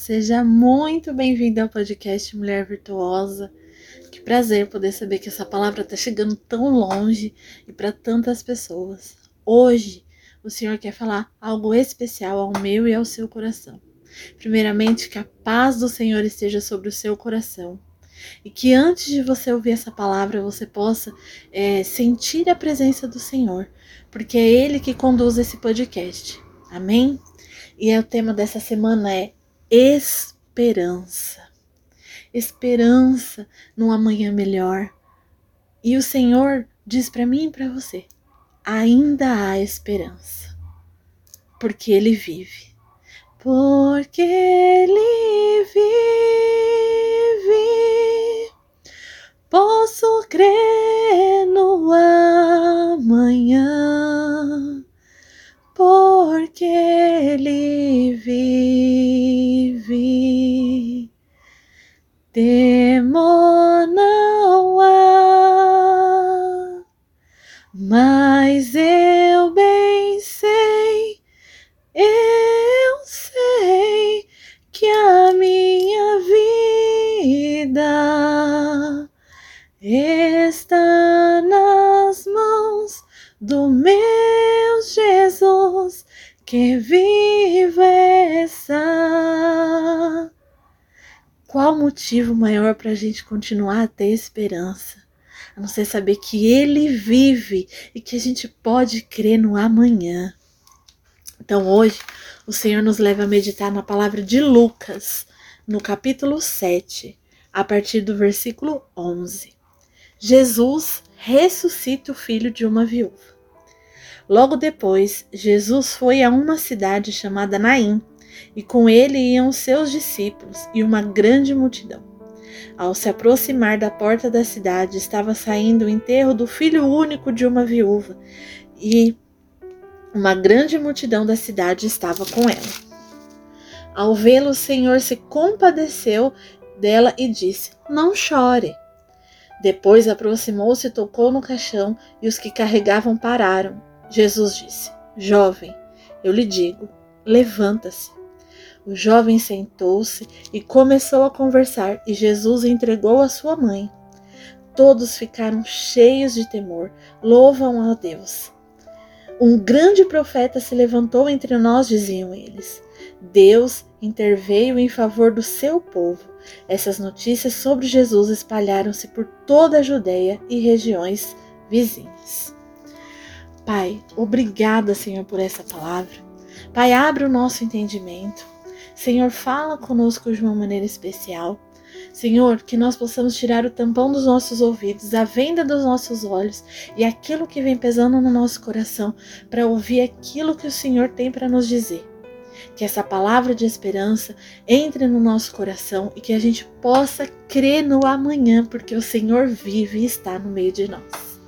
seja muito bem-vinda ao podcast Mulher Virtuosa. Que prazer poder saber que essa palavra está chegando tão longe e para tantas pessoas. Hoje, o Senhor quer falar algo especial ao meu e ao seu coração. Primeiramente, que a paz do Senhor esteja sobre o seu coração e que antes de você ouvir essa palavra você possa é, sentir a presença do Senhor, porque é Ele que conduz esse podcast. Amém? E o tema dessa semana é esperança. Esperança num amanhã melhor. E o Senhor diz para mim e para você: ainda há esperança. Porque Ele vive. Porque Ele vive. Posso crer no amanhã porque ele vive. Qual motivo maior para a gente continuar a ter esperança? A não ser saber que Ele vive e que a gente pode crer no amanhã. Então hoje o Senhor nos leva a meditar na palavra de Lucas, no capítulo 7, a partir do versículo 11. Jesus ressuscita o filho de uma viúva. Logo depois, Jesus foi a uma cidade chamada Naim, e com ele iam seus discípulos e uma grande multidão. Ao se aproximar da porta da cidade, estava saindo o enterro do filho único de uma viúva, e uma grande multidão da cidade estava com ela. Ao vê-lo, o Senhor se compadeceu dela e disse: Não chore. Depois aproximou-se tocou no caixão, e os que carregavam pararam. Jesus disse: Jovem, eu lhe digo, levanta-se. O jovem sentou-se e começou a conversar, e Jesus entregou a sua mãe. Todos ficaram cheios de temor, louvam a Deus. Um grande profeta se levantou entre nós, diziam eles. Deus interveio em favor do seu povo. Essas notícias sobre Jesus espalharam-se por toda a Judéia e regiões vizinhas. Pai, obrigada, Senhor, por essa palavra. Pai, abre o nosso entendimento. Senhor, fala conosco de uma maneira especial. Senhor, que nós possamos tirar o tampão dos nossos ouvidos, a venda dos nossos olhos e aquilo que vem pesando no nosso coração para ouvir aquilo que o Senhor tem para nos dizer que essa palavra de esperança entre no nosso coração e que a gente possa crer no amanhã, porque o Senhor vive e está no meio de nós.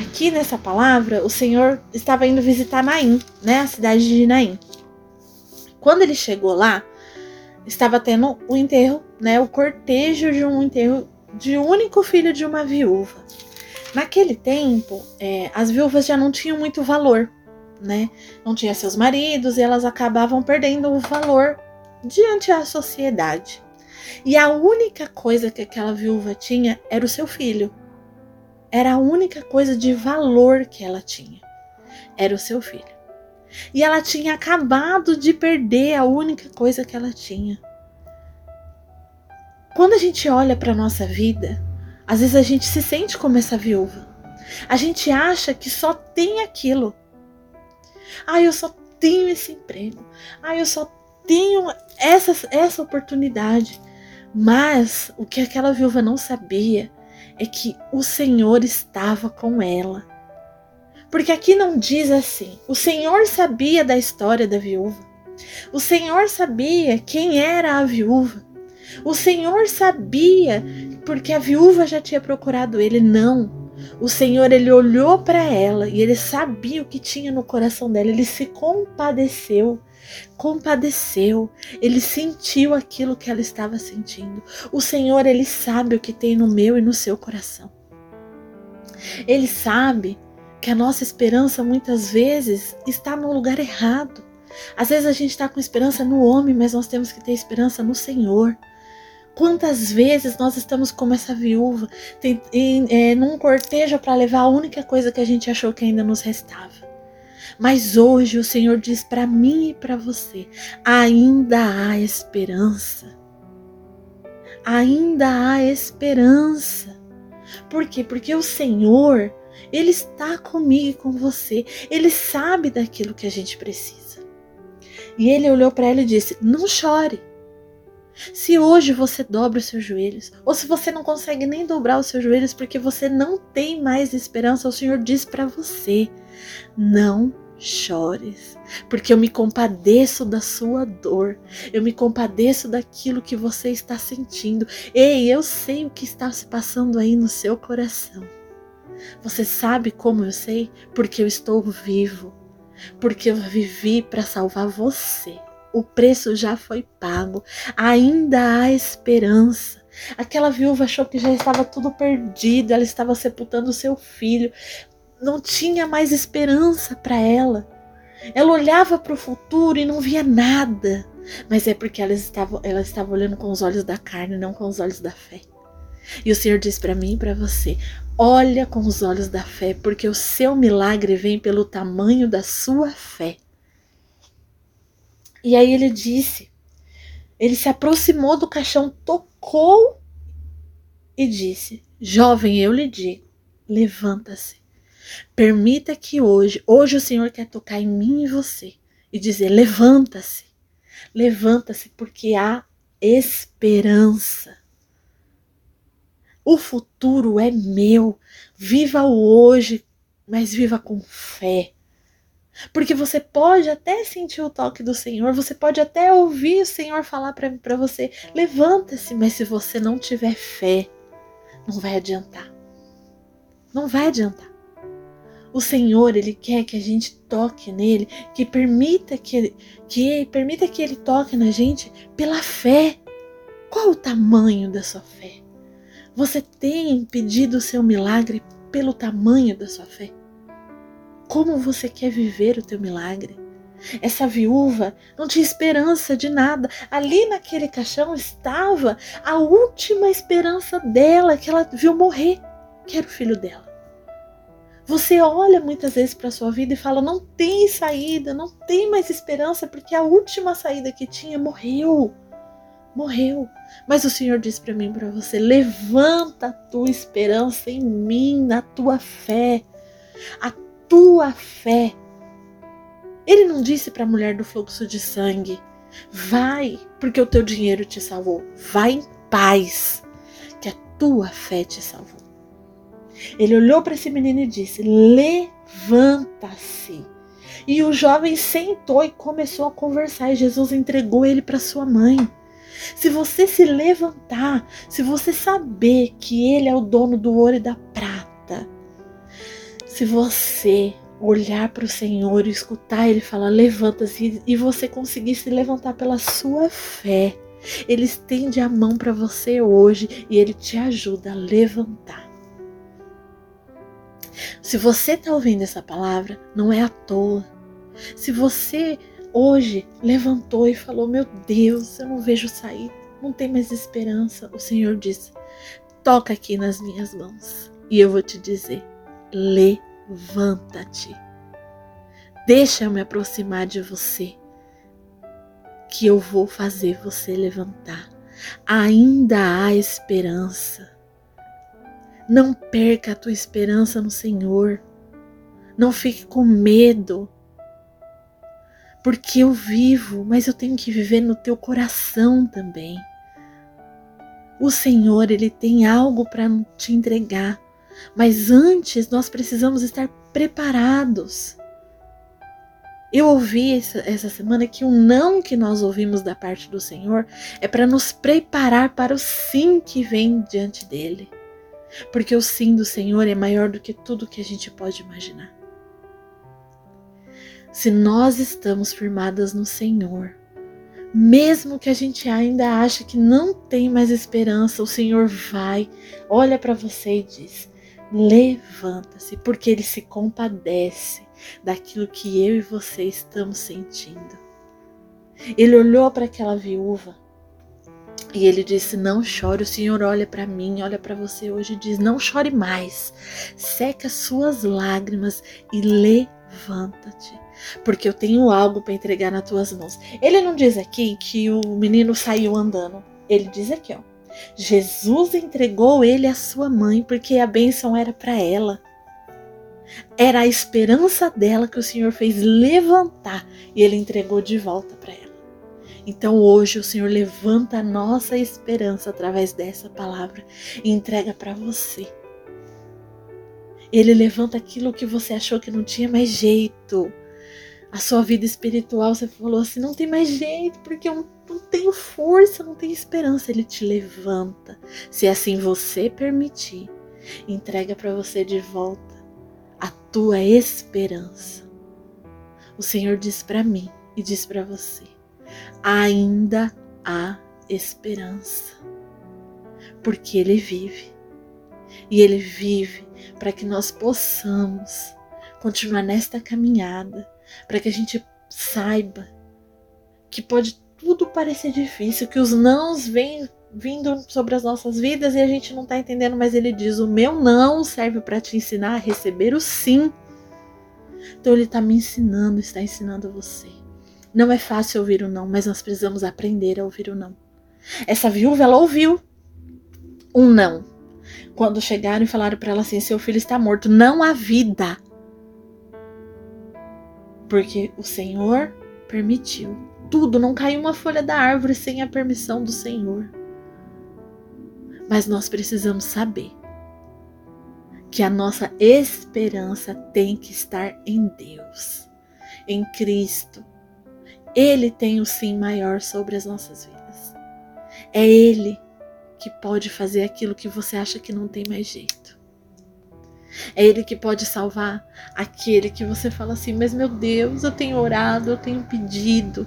Aqui nessa palavra, o Senhor estava indo visitar Naim, né, a cidade de Naim. Quando ele chegou lá, estava tendo o enterro, né, o cortejo de um enterro de um único filho de uma viúva. Naquele tempo, é, as viúvas já não tinham muito valor, né? Não tinha seus maridos e elas acabavam perdendo o valor diante da sociedade. E a única coisa que aquela viúva tinha era o seu filho. Era a única coisa de valor que ela tinha. Era o seu filho. E ela tinha acabado de perder a única coisa que ela tinha. Quando a gente olha para nossa vida, às vezes a gente se sente como essa viúva. A gente acha que só tem aquilo. Ah, eu só tenho esse emprego. Ah, eu só tenho essa, essa oportunidade. Mas o que aquela viúva não sabia é que o Senhor estava com ela. Porque aqui não diz assim: o Senhor sabia da história da viúva. O Senhor sabia quem era a viúva. O Senhor sabia porque a viúva já tinha procurado ele. Não. O Senhor ele olhou para ela e ele sabia o que tinha no coração dela, ele se compadeceu. Compadeceu, ele sentiu aquilo que ela estava sentindo. O Senhor, ele sabe o que tem no meu e no seu coração. Ele sabe que a nossa esperança muitas vezes está no lugar errado. Às vezes a gente está com esperança no homem, mas nós temos que ter esperança no Senhor. Quantas vezes nós estamos como essa viúva, tem, em, é, num cortejo para levar a única coisa que a gente achou que ainda nos restava. Mas hoje o Senhor diz para mim e para você: ainda há esperança. Ainda há esperança. Por quê? Porque o Senhor, Ele está comigo e com você. Ele sabe daquilo que a gente precisa. E ele olhou para ela e disse: Não chore. Se hoje você dobra os seus joelhos, ou se você não consegue nem dobrar os seus joelhos porque você não tem mais esperança, o Senhor diz para você: não chores, porque eu me compadeço da sua dor, eu me compadeço daquilo que você está sentindo. Ei, eu sei o que está se passando aí no seu coração. Você sabe como eu sei? Porque eu estou vivo, porque eu vivi para salvar você. O preço já foi pago, ainda há esperança. Aquela viúva achou que já estava tudo perdido, ela estava sepultando seu filho, não tinha mais esperança para ela. Ela olhava para o futuro e não via nada, mas é porque ela estava, ela estava olhando com os olhos da carne, não com os olhos da fé. E o Senhor diz para mim e para você: olha com os olhos da fé, porque o seu milagre vem pelo tamanho da sua fé. E aí ele disse: ele se aproximou do caixão, tocou e disse: Jovem, eu lhe digo, levanta-se. Permita que hoje, hoje o Senhor quer tocar em mim e você e dizer: levanta-se, levanta-se, porque há esperança. O futuro é meu. Viva o hoje, mas viva com fé. Porque você pode até sentir o toque do Senhor, você pode até ouvir o Senhor falar para você: levanta-se, mas se você não tiver fé, não vai adiantar. Não vai adiantar. O Senhor, ele quer que a gente toque nele, que permita que que permita que ele toque na gente pela fé. Qual o tamanho da sua fé? Você tem pedido o seu milagre pelo tamanho da sua fé? como você quer viver o teu milagre. Essa viúva não tinha esperança de nada. Ali naquele caixão estava a última esperança dela, que ela viu morrer, que era o filho dela. Você olha muitas vezes para a sua vida e fala: não tem saída, não tem mais esperança, porque a última saída que tinha morreu. Morreu. Mas o Senhor diz para mim, para você: levanta a tua esperança em mim, na tua fé. A tua fé. Ele não disse para a mulher do fluxo de sangue: vai, porque o teu dinheiro te salvou. Vai em paz, que a tua fé te salvou. Ele olhou para esse menino e disse: levanta-se. E o jovem sentou e começou a conversar, e Jesus entregou ele para sua mãe. Se você se levantar, se você saber que Ele é o dono do ouro e da prata, se você olhar para o Senhor e escutar Ele falar, levanta-se, e você conseguir se levantar pela sua fé, Ele estende a mão para você hoje e Ele te ajuda a levantar. Se você está ouvindo essa palavra, não é à toa. Se você hoje levantou e falou: Meu Deus, eu não vejo saída, não tem mais esperança, o Senhor diz: Toca aqui nas minhas mãos e eu vou te dizer: levanta-te. Deixa eu me aproximar de você, que eu vou fazer você levantar. Ainda há esperança. Não perca a tua esperança no Senhor. Não fique com medo. Porque eu vivo, mas eu tenho que viver no teu coração também. O Senhor, ele tem algo para te entregar. Mas antes nós precisamos estar preparados. Eu ouvi essa, essa semana que o não que nós ouvimos da parte do Senhor é para nos preparar para o sim que vem diante dele. Porque o sim do Senhor é maior do que tudo que a gente pode imaginar. Se nós estamos firmadas no Senhor, mesmo que a gente ainda ache que não tem mais esperança, o Senhor vai, olha para você e diz: Levanta-se, porque ele se compadece daquilo que eu e você estamos sentindo. Ele olhou para aquela viúva e ele disse: Não chore. O Senhor olha para mim, olha para você hoje e diz: Não chore mais. Seca suas lágrimas e levanta-te, porque eu tenho algo para entregar nas tuas mãos. Ele não diz aqui que o menino saiu andando. Ele diz aqui, ó. Jesus entregou ele à sua mãe porque a bênção era para ela. Era a esperança dela que o Senhor fez levantar e ele entregou de volta para ela. Então hoje o Senhor levanta a nossa esperança através dessa palavra e entrega para você. Ele levanta aquilo que você achou que não tinha mais jeito. A sua vida espiritual, você falou assim, não tem mais jeito, porque eu não tenho força, não tenho esperança. Ele te levanta. Se assim você permitir, entrega para você de volta a tua esperança. O Senhor diz para mim e diz para você: ainda há esperança, porque Ele vive. E Ele vive para que nós possamos continuar nesta caminhada, para que a gente saiba que pode tudo parecer difícil, que os nãos vêm vindo sobre as nossas vidas e a gente não está entendendo, mas ele diz: O meu não serve para te ensinar a receber o sim. Então ele está me ensinando, está ensinando você. Não é fácil ouvir o não, mas nós precisamos aprender a ouvir o não. Essa viúva, ela ouviu um não. Quando chegaram e falaram para ela assim: seu filho está morto, não há vida. Porque o Senhor permitiu. Tudo, não caiu uma folha da árvore sem a permissão do Senhor. Mas nós precisamos saber que a nossa esperança tem que estar em Deus, em Cristo, ele tem o sim maior sobre as nossas vidas. É Ele que pode fazer aquilo que você acha que não tem mais jeito. É Ele que pode salvar aquele que você fala assim: Mas meu Deus, eu tenho orado, eu tenho pedido.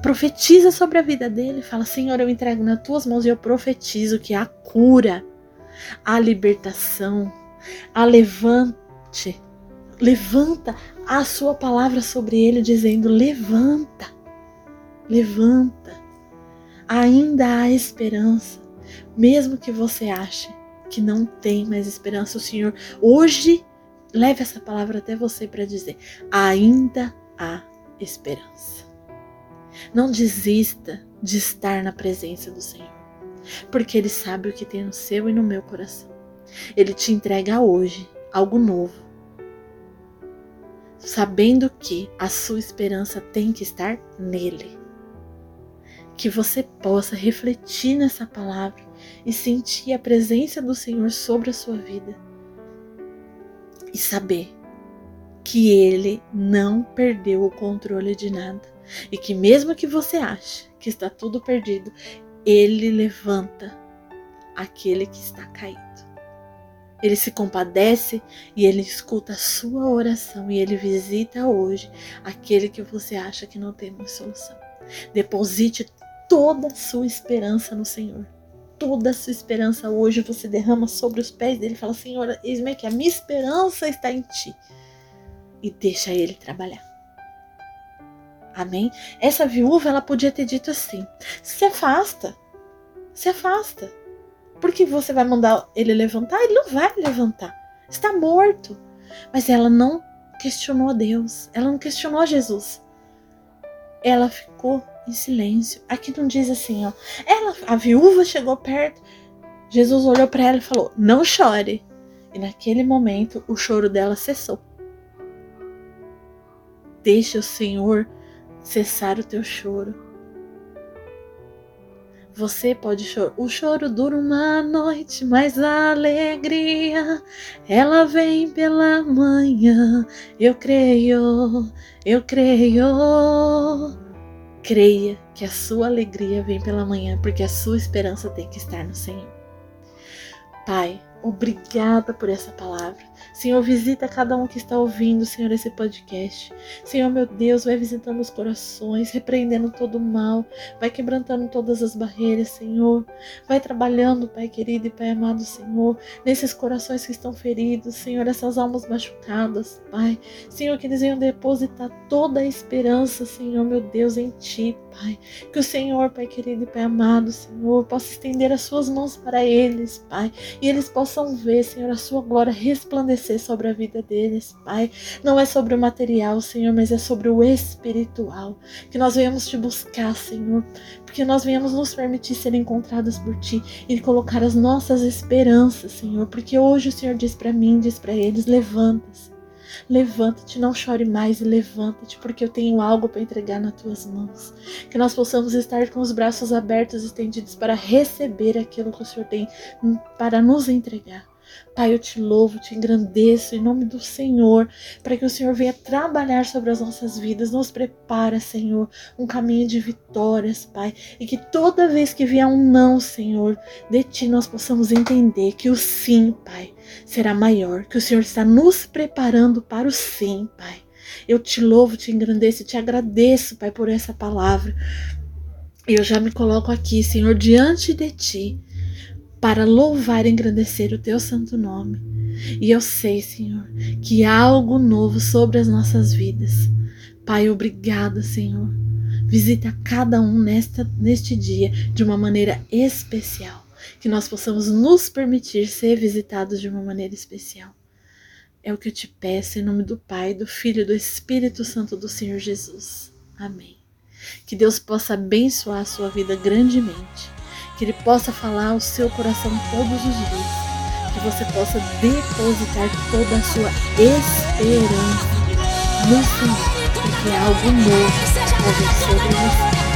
Profetiza sobre a vida dele. Fala: Senhor, eu entrego nas tuas mãos e eu profetizo que a cura, a libertação, a levante levanta a sua palavra sobre ele, dizendo: levanta, levanta. Ainda há esperança, mesmo que você ache que não tem mais esperança. O Senhor hoje leve essa palavra até você para dizer: ainda há esperança. Não desista de estar na presença do Senhor, porque Ele sabe o que tem no seu e no meu coração. Ele te entrega hoje algo novo sabendo que a sua esperança tem que estar nele. Que você possa refletir nessa palavra e sentir a presença do Senhor sobre a sua vida e saber que ele não perdeu o controle de nada e que mesmo que você ache que está tudo perdido, ele levanta aquele que está caído. Ele se compadece e ele escuta a sua oração e ele visita hoje aquele que você acha que não tem solução. Deposite toda a sua esperança no Senhor. Toda a sua esperança hoje você derrama sobre os pés dele e fala: Senhor, eis-me que a minha esperança está em ti. E deixa ele trabalhar. Amém? Essa viúva, ela podia ter dito assim: se afasta, se afasta. Por que você vai mandar ele levantar? Ele não vai levantar. Está morto. Mas ela não questionou a Deus. Ela não questionou Jesus. Ela ficou em silêncio. Aqui não diz assim, ó. Ela, a viúva chegou perto. Jesus olhou para ela e falou: "Não chore". E naquele momento o choro dela cessou. Deixa o Senhor cessar o teu choro. Você pode chorar. O choro dura uma noite, mas a alegria ela vem pela manhã. Eu creio, eu creio. Creia que a sua alegria vem pela manhã, porque a sua esperança tem que estar no Senhor. Pai, obrigada por essa palavra. Senhor, visita cada um que está ouvindo, Senhor, esse podcast. Senhor, meu Deus, vai visitando os corações, repreendendo todo o mal, vai quebrantando todas as barreiras, Senhor. Vai trabalhando, Pai querido e Pai amado, Senhor, nesses corações que estão feridos, Senhor, essas almas machucadas, Pai. Senhor, que eles venham depositar toda a esperança, Senhor, meu Deus, em Ti, Pai. Que o Senhor, Pai querido e Pai amado, Senhor, possa estender as Suas mãos para eles, Pai, e eles possam ver, Senhor, a Sua glória sobre a vida deles, Pai. Não é sobre o material, Senhor, mas é sobre o espiritual. Que nós venhamos te buscar, Senhor, porque nós venhamos nos permitir ser encontradas por Ti e colocar as nossas esperanças, Senhor, porque hoje o Senhor diz para mim, diz para eles: levanta-se. Levanta-te, não chore mais e levanta-te, porque eu tenho algo para entregar nas tuas mãos. Que nós possamos estar com os braços abertos, estendidos para receber aquilo que o Senhor tem para nos entregar. Pai, eu te louvo, te engrandeço em nome do Senhor, para que o Senhor venha trabalhar sobre as nossas vidas, nos prepara, Senhor, um caminho de vitórias, Pai, e que toda vez que vier um não, Senhor, de ti nós possamos entender que o sim, Pai, será maior, que o Senhor está nos preparando para o sim, Pai. Eu te louvo, te engrandeço, te agradeço, Pai, por essa palavra. Eu já me coloco aqui, Senhor, diante de ti para louvar e engrandecer o teu santo nome. E eu sei, Senhor, que há algo novo sobre as nossas vidas. Pai, obrigada, Senhor. Visita cada um nesta, neste dia de uma maneira especial. Que nós possamos nos permitir ser visitados de uma maneira especial. É o que eu te peço em nome do Pai, do Filho e do Espírito Santo do Senhor Jesus. Amém. Que Deus possa abençoar a sua vida grandemente que Ele possa falar ao seu coração todos os dias, que você possa depositar toda a sua esperança no Senhor, porque é algo novo sobre você.